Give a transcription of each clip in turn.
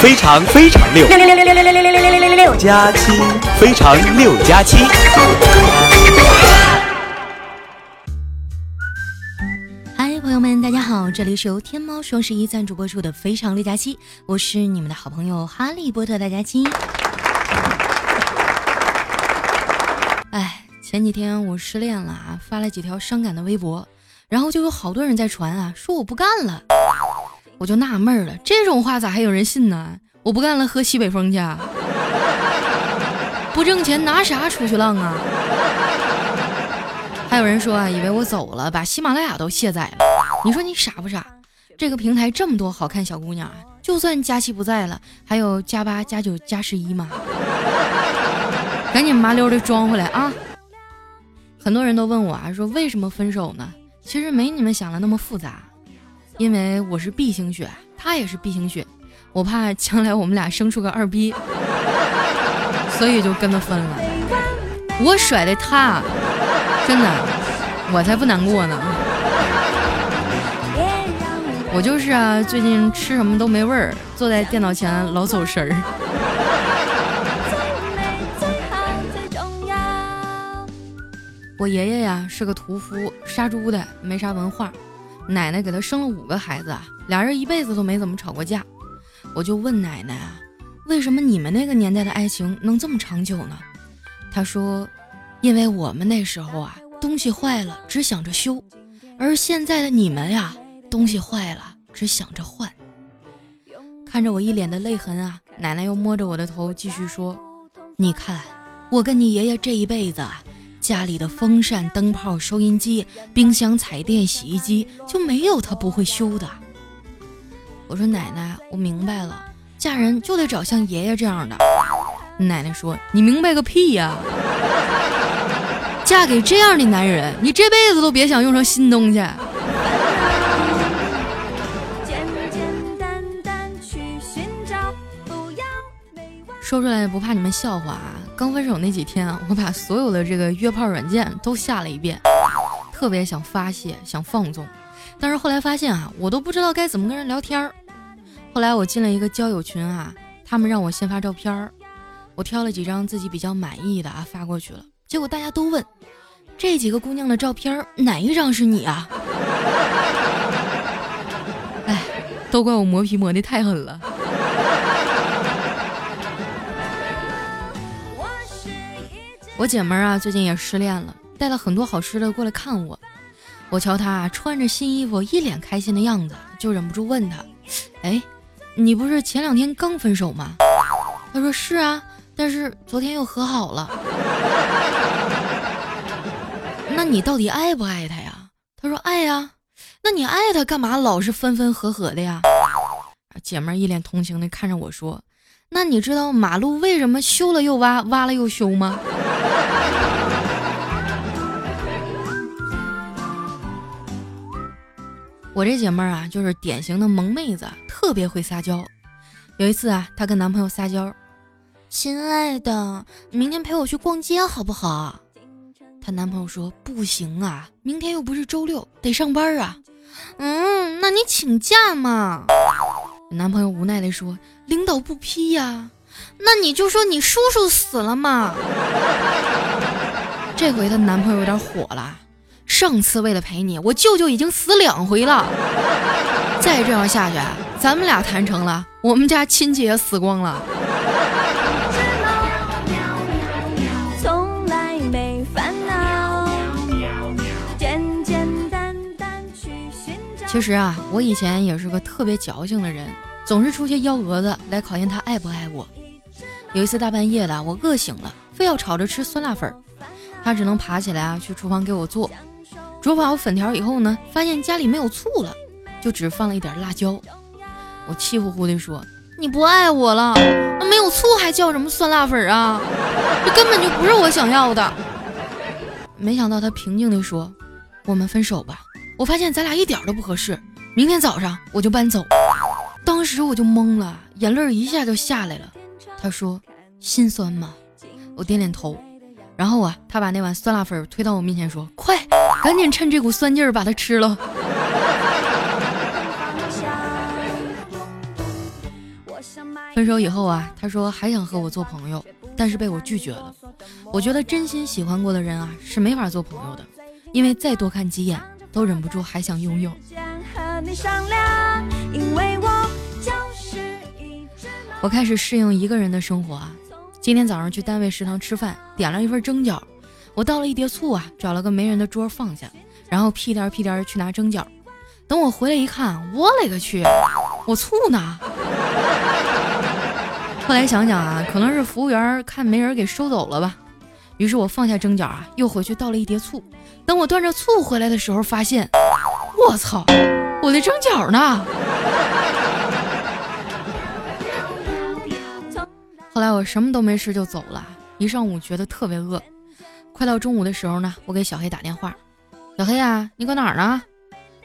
非常非常六六六六六六六六六六六六六六加七，非常六加七。嗨，朋友们，大家好，这里是由天猫双十一赞助播出的《非常六加七》，我是你们的好朋友哈利波特大家七。哎，前几天我失恋了啊，发了几条伤感的微博，然后就有好多人在传啊，说我不干了。我就纳闷了，这种话咋还有人信呢？我不干了，喝西北风去，不挣钱拿啥出去浪啊？还有人说啊，以为我走了，把喜马拉雅都卸载了。你说你傻不傻？这个平台这么多好看小姑娘，就算佳期不在了，还有加八、加九、加十一嘛。赶紧麻溜的装回来啊！很多人都问我啊，说为什么分手呢？其实没你们想的那么复杂。因为我是 B 型血，他也是 B 型血，我怕将来我们俩生出个二逼，所以就跟他分了。我甩的他，真的，我才不难过呢。我就是啊，最近吃什么都没味儿，坐在电脑前老走神儿。我爷爷呀是个屠夫，杀猪的，没啥文化。奶奶给他生了五个孩子啊，俩人一辈子都没怎么吵过架。我就问奶奶啊，为什么你们那个年代的爱情能这么长久呢？她说，因为我们那时候啊，东西坏了只想着修，而现在的你们呀，东西坏了只想着换。看着我一脸的泪痕啊，奶奶又摸着我的头继续说，你看，我跟你爷爷这一辈子。家里的风扇、灯泡、收音机、冰箱、彩电、洗衣机就没有他不会修的。我说奶奶，我明白了，嫁人就得找像爷爷这样的。奶奶说：“你明白个屁呀！嫁给这样的男人，你这辈子都别想用上新东西。”说出来不怕你们笑话啊！刚分手那几天啊，我把所有的这个约炮软件都下了一遍，特别想发泄，想放纵。但是后来发现啊，我都不知道该怎么跟人聊天儿。后来我进了一个交友群啊，他们让我先发照片儿，我挑了几张自己比较满意的啊发过去了。结果大家都问，这几个姑娘的照片哪一张是你啊？哎，都怪我磨皮磨的太狠了。我姐们儿啊，最近也失恋了，带了很多好吃的过来看我。我瞧她穿着新衣服，一脸开心的样子，就忍不住问她：“哎，你不是前两天刚分手吗？”她说：“是啊，但是昨天又和好了。”那你到底爱不爱他呀？她说：“爱呀。”那你爱他干嘛老是分分合合的呀？姐们儿一脸同情的看着我说：“那你知道马路为什么修了又挖，挖了又修吗？”我这姐妹儿啊，就是典型的萌妹子，特别会撒娇。有一次啊，她跟男朋友撒娇：“亲爱的，明天陪我去逛街好不好？”她男朋友说：“不行啊，明天又不是周六，得上班啊。”嗯，那你请假嘛？男朋友无奈地说：“领导不批呀。”那你就说你叔叔死了嘛。这回她男朋友有点火了。上次为了陪你，我舅舅已经死两回了。再这样下去，咱们俩谈成了，我们家亲戚也死光了。其实啊，我以前也是个特别矫情的人，总是出些幺蛾子来考验他爱不爱我。有一次大半夜的，我饿醒了，非要吵着吃酸辣粉，他只能爬起来啊去厨房给我做。煮好粉条以后呢，发现家里没有醋了，就只放了一点辣椒。我气呼呼地说：“你不爱我了？没有醋还叫什么酸辣粉啊？这根本就不是我想要的。”没想到他平静地说：“我们分手吧。我发现咱俩一点都不合适，明天早上我就搬走。”当时我就懵了，眼泪一下就下来了。他说：“心酸吗？”我点点头。然后啊，他把那碗酸辣粉推到我面前说：“快！”赶紧趁这股酸劲儿把它吃了。分手以后啊，他说还想和我做朋友，但是被我拒绝了。我觉得真心喜欢过的人啊，是没法做朋友的，因为再多看几眼，都忍不住还想拥有。我开始适应一个人的生活啊。今天早上去单位食堂吃饭，点了一份蒸饺，我倒了一碟醋啊，找了个没人的桌放下，然后屁颠屁颠去拿蒸饺。等我回来一看，我勒个去，我醋呢？后来想想啊，可能是服务员看没人给收走了吧。于是我放下蒸饺啊，又回去倒了一碟醋。等我端着醋回来的时候，发现，我操，我的蒸饺呢？后来我什么都没吃就走了，一上午觉得特别饿。快到中午的时候呢，我给小黑打电话：“小黑啊，你搁哪儿呢？”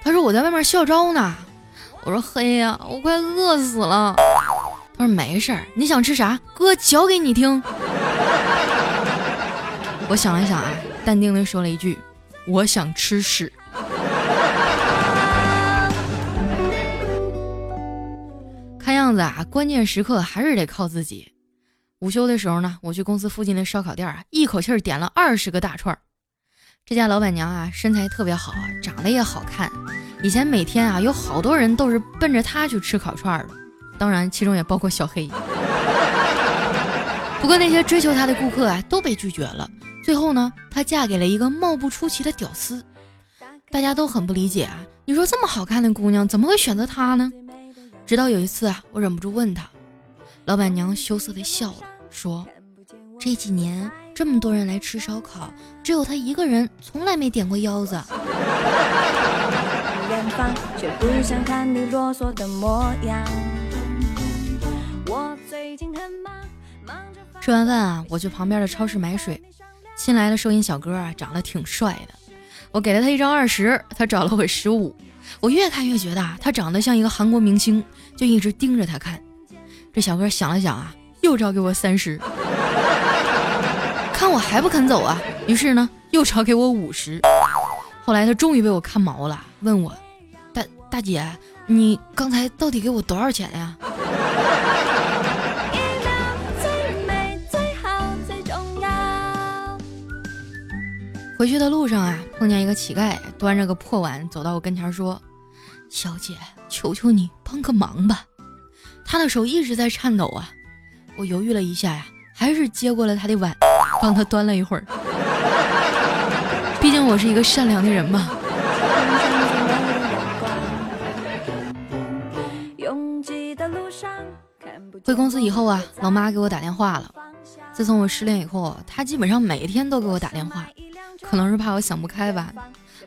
他说：“我在外面校招呢。”我说：“黑呀，我快饿死了。”他说：“没事儿，你想吃啥，哥教给你听。”我想了想啊，淡定的说了一句：“我想吃屎。”看样子啊，关键时刻还是得靠自己。午休的时候呢，我去公司附近的烧烤店啊，一口气儿点了二十个大串儿。这家老板娘啊，身材特别好啊，长得也好看。以前每天啊，有好多人都是奔着她去吃烤串儿的，当然其中也包括小黑。不过那些追求她的顾客啊，都被拒绝了。最后呢，她嫁给了一个貌不出奇的屌丝。大家都很不理解啊，你说这么好看的姑娘，怎么会选择他呢？直到有一次啊，我忍不住问她，老板娘羞涩的笑了。说，这几年这么多人来吃烧烤，只有他一个人从来没点过腰子。吃完饭啊，我去旁边的超市买水。新来的收银小哥啊，长得挺帅的，我给了他一张二十，他找了我十五。我越看越觉得他长得像一个韩国明星，就一直盯着他看。这小哥想了想啊。又找给我三十，看我还不肯走啊！于是呢，又找给我五十。后来他终于被我看毛了，问我：“大大姐，你刚才到底给我多少钱呀？”回去的路上啊，碰见一个乞丐，端着个破碗走到我跟前说：“小姐，求求你帮个忙吧。”他的手一直在颤抖啊。我犹豫了一下呀，还是接过了他的碗，帮他端了一会儿。毕竟我是一个善良的人嘛。回公司以后啊，老妈给我打电话了。自从我失恋以后，她基本上每天都给我打电话，可能是怕我想不开吧。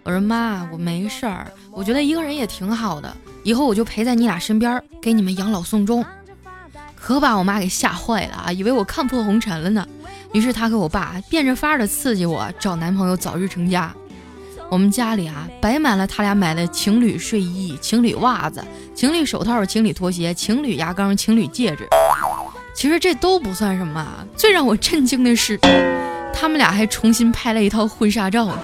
我说妈，我没事儿，我觉得一个人也挺好的，以后我就陪在你俩身边，给你们养老送终。可把我妈给吓坏了啊！以为我看破红尘了呢。于是她和我爸变着法儿的刺激我找男朋友早日成家。我们家里啊摆满了他俩买的情侣睡衣、情侣袜子、情侣手套、情侣拖鞋、情侣牙膏、情侣戒指。其实这都不算什么，最让我震惊的是，他们俩还重新拍了一套婚纱照。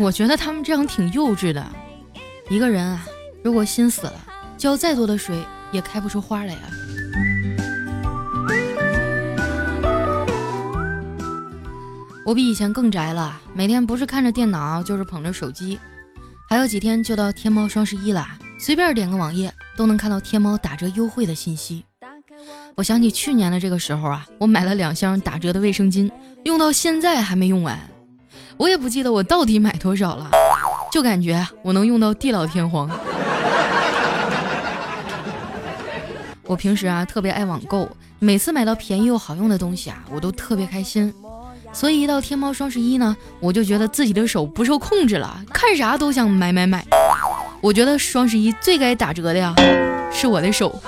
我觉得他们这样挺幼稚的。一个人啊，如果心死了。浇再多的水也开不出花来呀！我比以前更宅了，每天不是看着电脑就是捧着手机。还有几天就到天猫双十一了，随便点个网页都能看到天猫打折优惠的信息。我想起去年的这个时候啊，我买了两箱打折的卫生巾，用到现在还没用完。我也不记得我到底买多少了，就感觉我能用到地老天荒。我平时啊特别爱网购，每次买到便宜又好用的东西啊，我都特别开心。所以一到天猫双十一呢，我就觉得自己的手不受控制了，看啥都想买买买。我觉得双十一最该打折的呀，是我的手。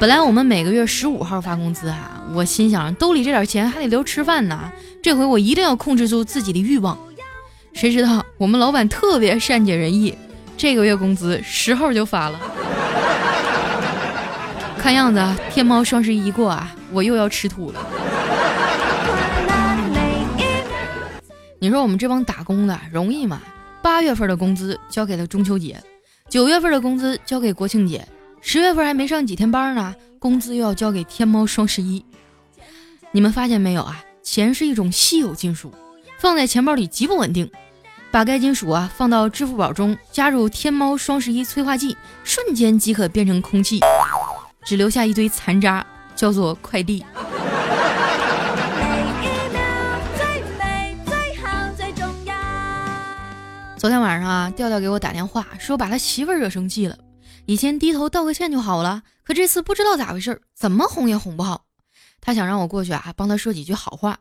本来我们每个月十五号发工资啊，我心想兜里这点钱还得留吃饭呢，这回我一定要控制住自己的欲望。谁知道我们老板特别善解人意。这个月工资十号就发了，看样子天猫双十一过啊，我又要吃土了。你说我们这帮打工的容易吗？八月份的工资交给了中秋节，九月份的工资交给国庆节，十月份还没上几天班呢，工资又要交给天猫双十一。你们发现没有啊？钱是一种稀有金属，放在钱包里极不稳定。把该金属啊放到支付宝中，加入天猫双十一催化剂，瞬间即可变成空气，只留下一堆残渣，叫做快递。昨天晚上啊，调调给我打电话说把他媳妇儿惹生气了。以前低头道个歉就好了，可这次不知道咋回事，怎么哄也哄不好。他想让我过去啊，帮他说几句好话。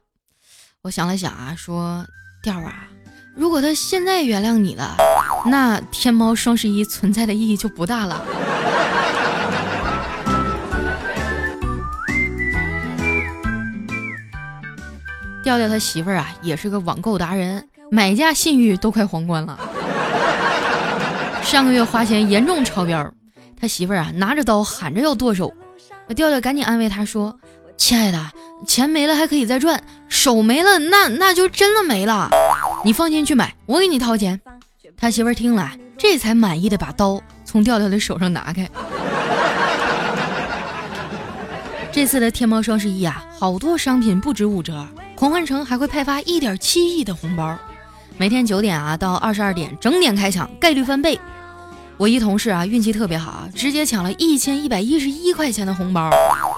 我想了想啊，说调啊。如果他现在原谅你了，那天猫双十一存在的意义就不大了。调调他媳妇儿啊，也是个网购达人，买家信誉都快皇冠了。上个月花钱严重超标，他媳妇儿啊拿着刀喊着要剁手，调调赶紧安慰他说：“亲爱的，钱没了还可以再赚，手没了那那就真的没了。”你放心去买，我给你掏钱。他媳妇儿听了，这才满意的把刀从调调的手上拿开。这次的天猫双十一啊，好多商品不止五折，狂欢城还会派发一点七亿的红包，每天九点啊到二十二点整点开抢，概率翻倍。我一同事啊运气特别好，直接抢了一千一百一十一块钱的红包，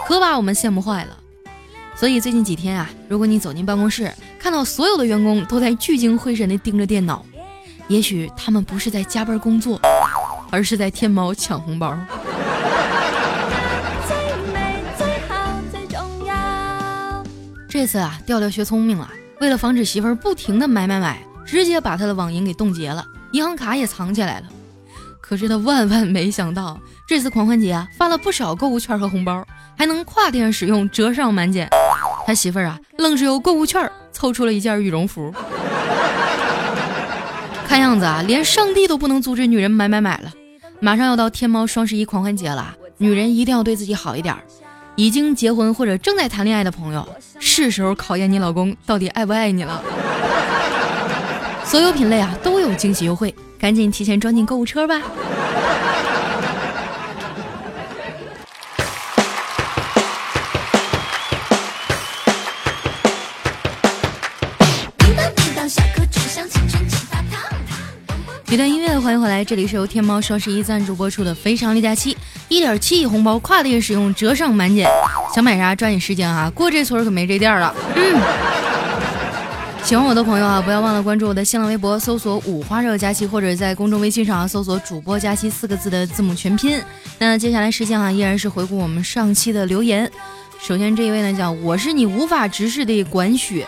可把我们羡慕坏了。所以最近几天啊，如果你走进办公室，看到所有的员工都在聚精会神地盯着电脑，也许他们不是在加班工作，而是在天猫抢红包。这次啊，调调学聪明了，为了防止媳妇儿不停的买买买，直接把他的网银给冻结了，银行卡也藏起来了。可是他万万没想到，这次狂欢节啊，发了不少购物券和红包，还能跨店使用，折上满减。他媳妇儿啊，愣是用购物券凑出了一件羽绒服。看样子啊，连上帝都不能阻止女人买买买了。马上要到天猫双十一狂欢节了，女人一定要对自己好一点。已经结婚或者正在谈恋爱的朋友，是时候考验你老公到底爱不爱你了。所有品类啊都有惊喜优惠，赶紧提前装进购物车吧。一段音乐，欢迎回来，这里是由天猫双十一赞助播出的《非常六加七》，一点七亿红包跨店使用，折上满减，想买啥抓紧时间啊！过这村可没这店了。嗯，喜欢我的朋友啊，不要忘了关注我的新浪微博，搜索“五花肉佳期”，或者在公众微信上搜索“主播佳期”四个字的字母全拼。那接下来时间啊，依然是回顾我们上期的留言。首先这一位呢，叫我是你无法直视的管雪。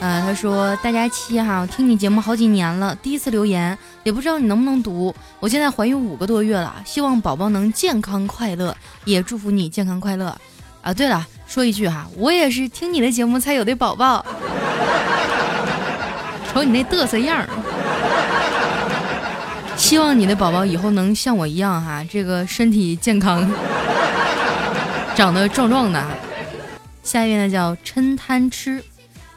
呃，他说大家期哈，我听你节目好几年了，第一次留言，也不知道你能不能读。我现在怀孕五个多月了，希望宝宝能健康快乐，也祝福你健康快乐。啊，对了，说一句哈，我也是听你的节目才有的宝宝。瞅你那嘚瑟样儿，希望你的宝宝以后能像我一样哈，这个身体健康，长得壮壮的。下一位呢叫嗔贪吃。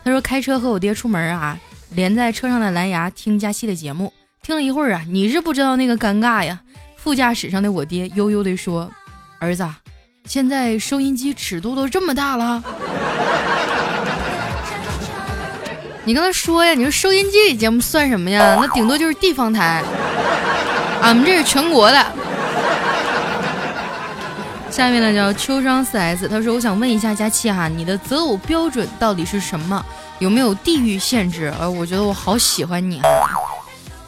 他说：“开车和我爹出门啊，连在车上的蓝牙听佳期的节目，听了一会儿啊，你是不知道那个尴尬呀。”副驾驶上的我爹悠悠地说：“儿子，现在收音机尺度都这么大了，你跟他说呀，你说收音机里节目算什么呀？那顶多就是地方台，俺们这是全国的。”下面呢叫秋霜四 S，他说：“我想问一下佳期哈，你的择偶标准到底是什么？有没有地域限制？呃，我觉得我好喜欢你哈。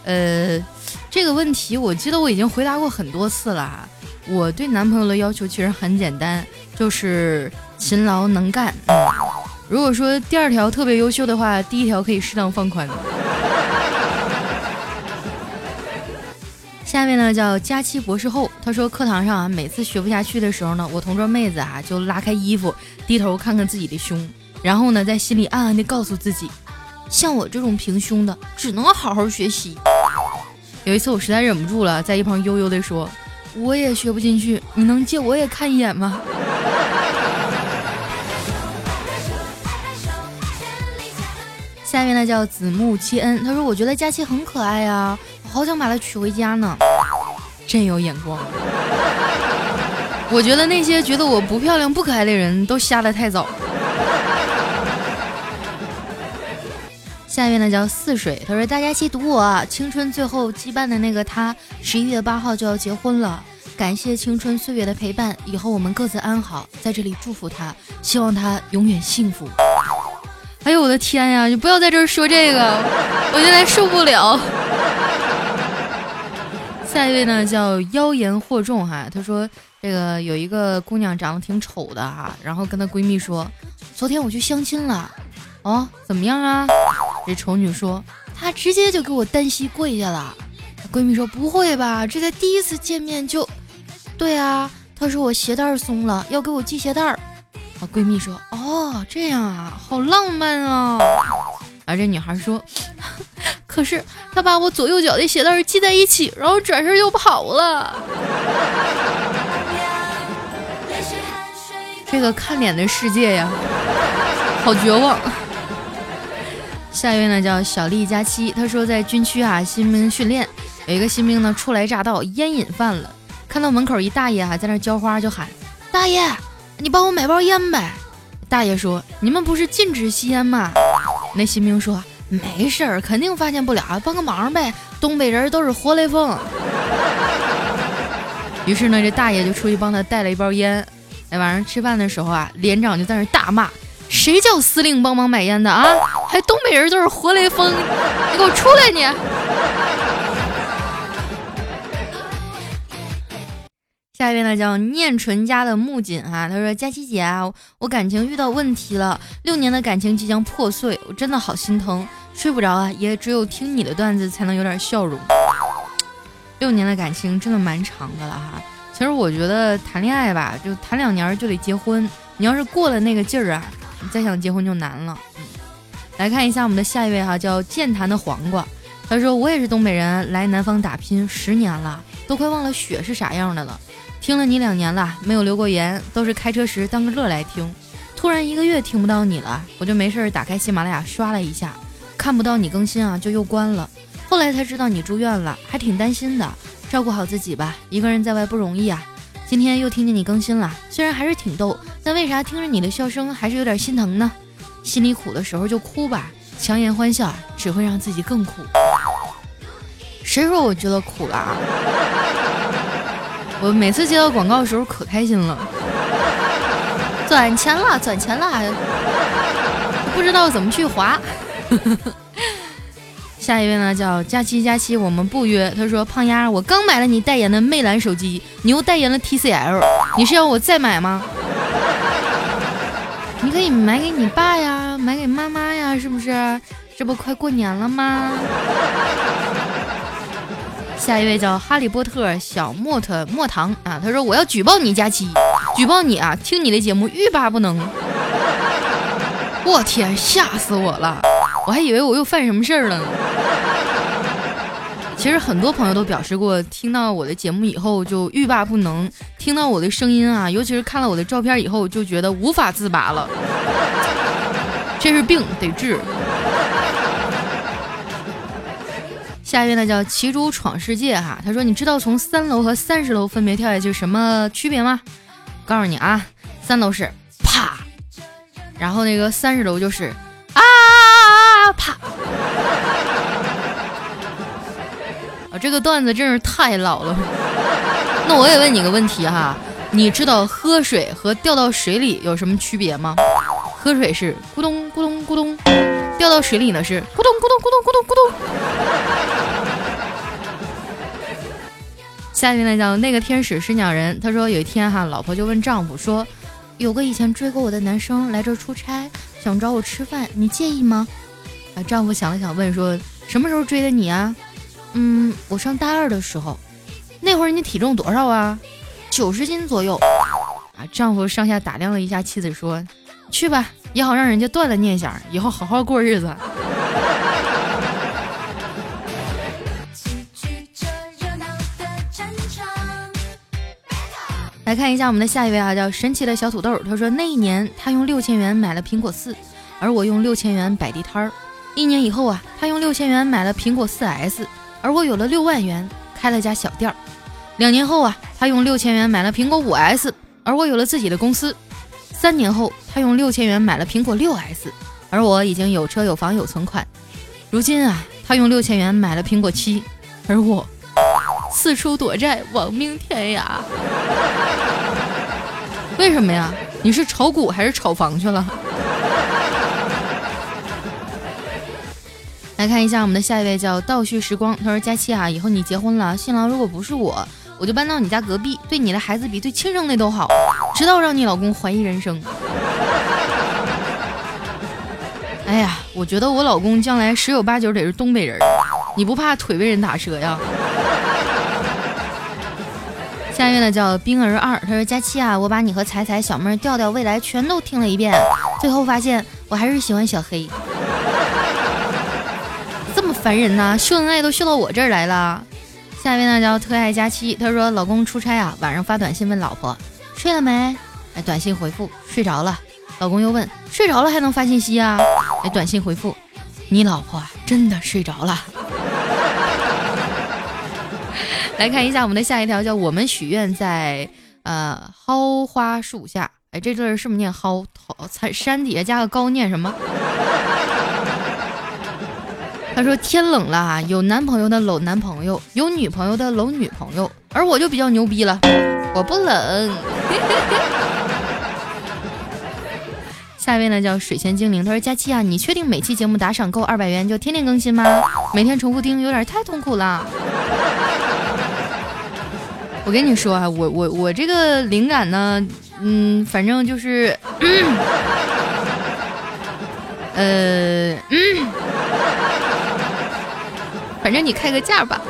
呃，这个问题我记得我已经回答过很多次了。我对男朋友的要求其实很简单，就是勤劳能干。如果说第二条特别优秀的话，第一条可以适当放宽。”下面呢叫佳期博士后，他说课堂上啊，每次学不下去的时候呢，我同桌妹子啊就拉开衣服，低头看看自己的胸，然后呢在心里暗暗的告诉自己，像我这种平胸的，只能好好学习。有一次我实在忍不住了，在一旁悠悠的说，我也学不进去，你能借我也看一眼吗？下面呢叫子木七恩，他说我觉得佳期很可爱呀，好想把她娶回家呢。真有眼光。我觉得那些觉得我不漂亮不可爱的人都瞎得太早。下面呢叫似水，他说大家期读我青春最后羁绊的那个他，十一月八号就要结婚了。感谢青春岁月的陪伴，以后我们各自安好，在这里祝福他，希望他永远幸福。哎呦我的天呀！你不要在这儿说这个，我现在受不了。下一位呢叫妖言惑众哈，她说这个有一个姑娘长得挺丑的哈，然后跟她闺蜜说，昨天我去相亲了，哦，怎么样啊？这丑女说，她直接就给我单膝跪下了。闺蜜说不会吧，这才第一次见面就。对啊，她说我鞋带松了，要给我系鞋带儿。啊闺蜜说：“哦，这样啊，好浪漫啊。”而这女孩说：“可是他把我左右脚的鞋带系在一起，然后转身又跑了。”这个看脸的世界呀，好绝望。下一位呢叫小丽佳期，她说在军区啊新兵训练，有一个新兵呢初来乍到，烟瘾犯了。看到门口一大爷啊在那浇花，就喊：“大爷，你帮我买包烟呗。”大爷说：“你们不是禁止吸烟吗？”那新兵说：“没事儿，肯定发现不了，帮个忙呗。东北人都是活雷锋。”于是呢，这大爷就出去帮他带了一包烟。哎晚上吃饭的时候啊，连长就在那大骂：“谁叫司令帮忙买烟的啊？还东北人都是活雷锋，你给我出来你！”下一位呢叫念纯家的木槿哈，他说佳琪姐啊，我感情遇到问题了，六年的感情即将破碎，我真的好心疼，睡不着啊，也只有听你的段子才能有点笑容。六年的感情真的蛮长的了哈，其实我觉得谈恋爱吧，就谈两年就得结婚，你要是过了那个劲儿啊，你再想结婚就难了。嗯，来看一下我们的下一位哈，叫健谈的黄瓜，他说我也是东北人，来南方打拼十年了，都快忘了雪是啥样的了。听了你两年了，没有留过言，都是开车时当个乐来听。突然一个月听不到你了，我就没事儿打开喜马拉雅刷了一下，看不到你更新啊，就又关了。后来才知道你住院了，还挺担心的。照顾好自己吧，一个人在外不容易啊。今天又听见你更新了，虽然还是挺逗，但为啥听着你的笑声还是有点心疼呢？心里苦的时候就哭吧，强颜欢笑只会让自己更苦。谁说我觉得苦了？我每次接到广告的时候可开心了，赚钱了，赚钱了，不知道怎么去划。下一位呢，叫佳期佳期，我们不约。他说：“胖丫，我刚买了你代言的魅蓝手机，你又代言了 TCL，你是要我再买吗？你可以买给你爸呀，买给妈妈呀，是不是？这不快过年了吗？”下一位叫哈利波特小莫特莫唐啊，他说我要举报你佳期，举报你啊！听你的节目欲罢不能。我天，吓死我了！我还以为我又犯什么事儿了呢。其实很多朋友都表示过，听到我的节目以后就欲罢不能，听到我的声音啊，尤其是看了我的照片以后，就觉得无法自拔了。这是病，得治。下一位呢叫骑猪闯世界哈，他说你知道从三楼和三十楼分别跳下去什么区别吗？告诉你啊，三楼是啪，然后那个三十楼就是啊啪。啊，这个段子真是太老了。那我也问你个问题哈，你知道喝水和掉到水里有什么区别吗？喝水是咕咚咕咚咕咚，掉到水里呢是咕咚咕咚咕咚咕咚咕咚。下一位呢叫那个天使是鸟人，他说有一天哈，老婆就问丈夫说，有个以前追过我的男生来这儿出差，想找我吃饭，你介意吗？啊，丈夫想了想问说，什么时候追的你啊？嗯，我上大二的时候，那会儿你体重多少啊？九十斤左右。啊，丈夫上下打量了一下妻子说，去吧，也好让人家断了念想，以后好好过日子。来看一下我们的下一位啊，叫神奇的小土豆。他说那一年他用六千元买了苹果四，而我用六千元摆地摊儿。一年以后啊，他用六千元买了苹果四 S，而我有了六万元开了家小店儿。两年后啊，他用六千元买了苹果五 S，而我有了自己的公司。三年后，他用六千元买了苹果六 S，而我已经有车有房有存款。如今啊，他用六千元买了苹果七，而我四处躲债，亡命天涯。为什么呀？你是炒股还是炒房去了？来看一下我们的下一位，叫倒叙时光。他说：“佳期啊，以后你结婚了，新郎如果不是我，我就搬到你家隔壁，对你的孩子比对亲生的都好，直到让你老公怀疑人生。”哎呀，我觉得我老公将来十有八九得是东北人，你不怕腿被人打折呀？下一位呢叫冰儿二，他说：“佳期啊，我把你和彩彩、小妹、调调、未来全都听了一遍，最后发现我还是喜欢小黑。”这么烦人呐，秀恩爱都秀到我这儿来了。下一位呢叫特爱佳期，他说老公出差啊，晚上发短信问老婆睡了没？哎，短信回复睡着了。老公又问睡着了还能发信息啊？哎，短信回复你老婆真的睡着了。来看一下我们的下一条，叫我们许愿在呃蒿花树下。哎，这字儿是不是念蒿？草山底下加个高念什么？他说：“天冷了啊，有男朋友的搂男朋友，有女朋友的搂女朋友，而我就比较牛逼了，我不冷。”下一位呢叫水仙精灵，他说：“佳期啊，你确定每期节目打赏够二百元就天天更新吗？每天重复听有点太痛苦了。”我跟你说啊，我我我这个灵感呢，嗯，反正就是，呃，嗯。反正你开个价吧。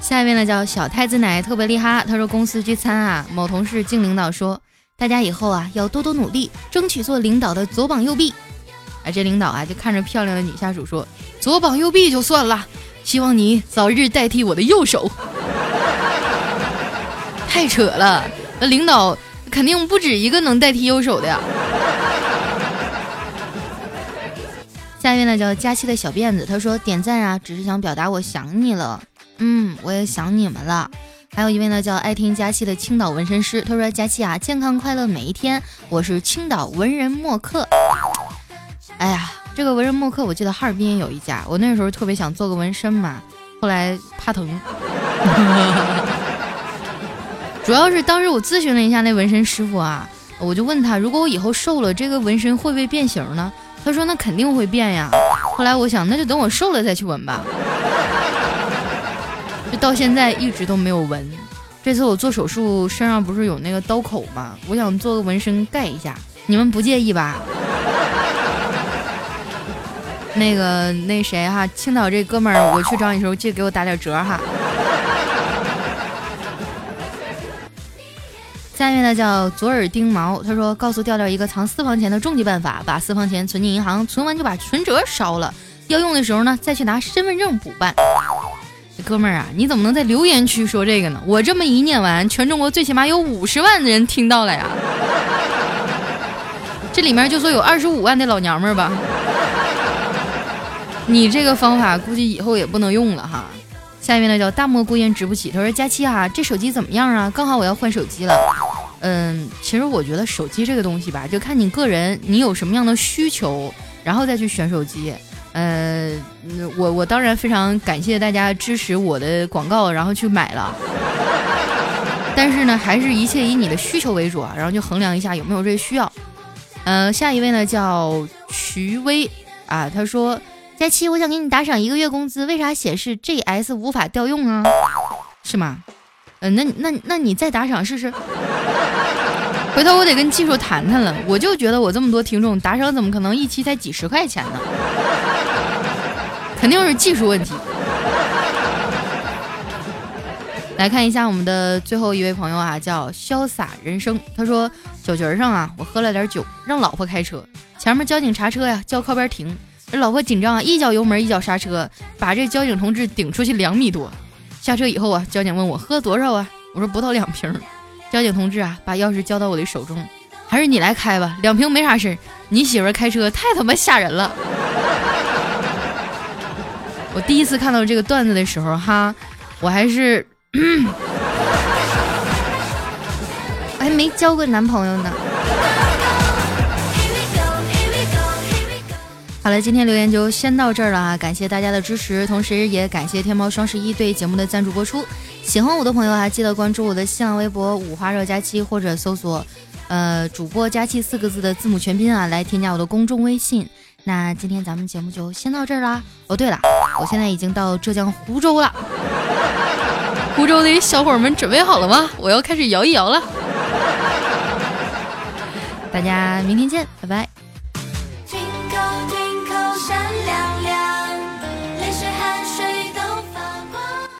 下一位呢叫小太子奶特别厉害，他说公司聚餐啊，某同事敬领导说，大家以后啊要多多努力，争取做领导的左膀右臂。啊，这领导啊就看着漂亮的女下属说，左膀右臂就算了，希望你早日代替我的右手。太扯了，那领导肯定不止一个能代替右手的呀。下面呢叫佳期的小辫子，他说点赞啊，只是想表达我想你了，嗯，我也想你们了。还有一位呢叫爱听佳期的青岛纹身师，他说佳期啊，健康快乐每一天，我是青岛文人墨客。哎呀，这个文人墨客，我记得哈尔滨也有一家，我那时候特别想做个纹身嘛，后来怕疼，主要是当时我咨询了一下那纹身师傅啊，我就问他，如果我以后瘦了，这个纹身会不会变形呢？他说：“那肯定会变呀。”后来我想，那就等我瘦了再去纹吧。就到现在一直都没有纹。这次我做手术，身上不是有那个刀口吗？我想做个纹身盖一下，你们不介意吧？那个那谁哈，青岛这哥们儿，我去找你的时候记得给我打点折哈。下面呢叫左耳钉毛，他说告诉调调一个藏私房钱的终极办法，把私房钱存进银行，存完就把存折烧了，要用的时候呢再去拿身份证补办。哥们儿啊，你怎么能在留言区说这个呢？我这么一念完，全中国最起码有五十万的人听到了呀，这里面就说有二十五万的老娘们儿吧。你这个方法估计以后也不能用了哈。下一位呢叫大漠孤烟直不起，他说佳期啊，这手机怎么样啊？刚好我要换手机了。嗯，其实我觉得手机这个东西吧，就看你个人，你有什么样的需求，然后再去选手机。呃，我我当然非常感谢大家支持我的广告，然后去买了。但是呢，还是一切以你的需求为主啊，然后就衡量一下有没有这个需要。呃，下一位呢叫徐威啊，他说佳期，我想给你打赏一个月工资，为啥显示 GS 无法调用啊？是吗？嗯，那那那你再打赏试试。回头我得跟技术谈谈了，我就觉得我这么多听众打赏怎么可能一期才几十块钱呢？肯定是技术问题。来看一下我们的最后一位朋友啊，叫潇洒人生。他说酒局上啊，我喝了点酒，让老婆开车，前面交警查车呀，叫靠边停。这老婆紧张啊，一脚油门一脚刹车，把这交警同志顶出去两米多。下车以后啊，交警问我喝多少啊，我说不到两瓶。交警同志啊，把钥匙交到我的手中，还是你来开吧，两瓶没啥事。你媳妇开车太他妈吓人了。我第一次看到这个段子的时候，哈，我还是我 还没交过男朋友呢。好了，今天留言就先到这儿了啊！感谢大家的支持，同时也感谢天猫双十一对节目的赞助播出。喜欢我的朋友啊，记得关注我的新浪微博“五花肉佳期”或者搜索“呃主播佳期”四个字的字母全拼啊，来添加我的公众微信。那今天咱们节目就先到这儿啦。哦，对了，我现在已经到浙江湖州了。湖州的小伙们准备好了吗？我要开始摇一摇了。大家明天见，拜拜。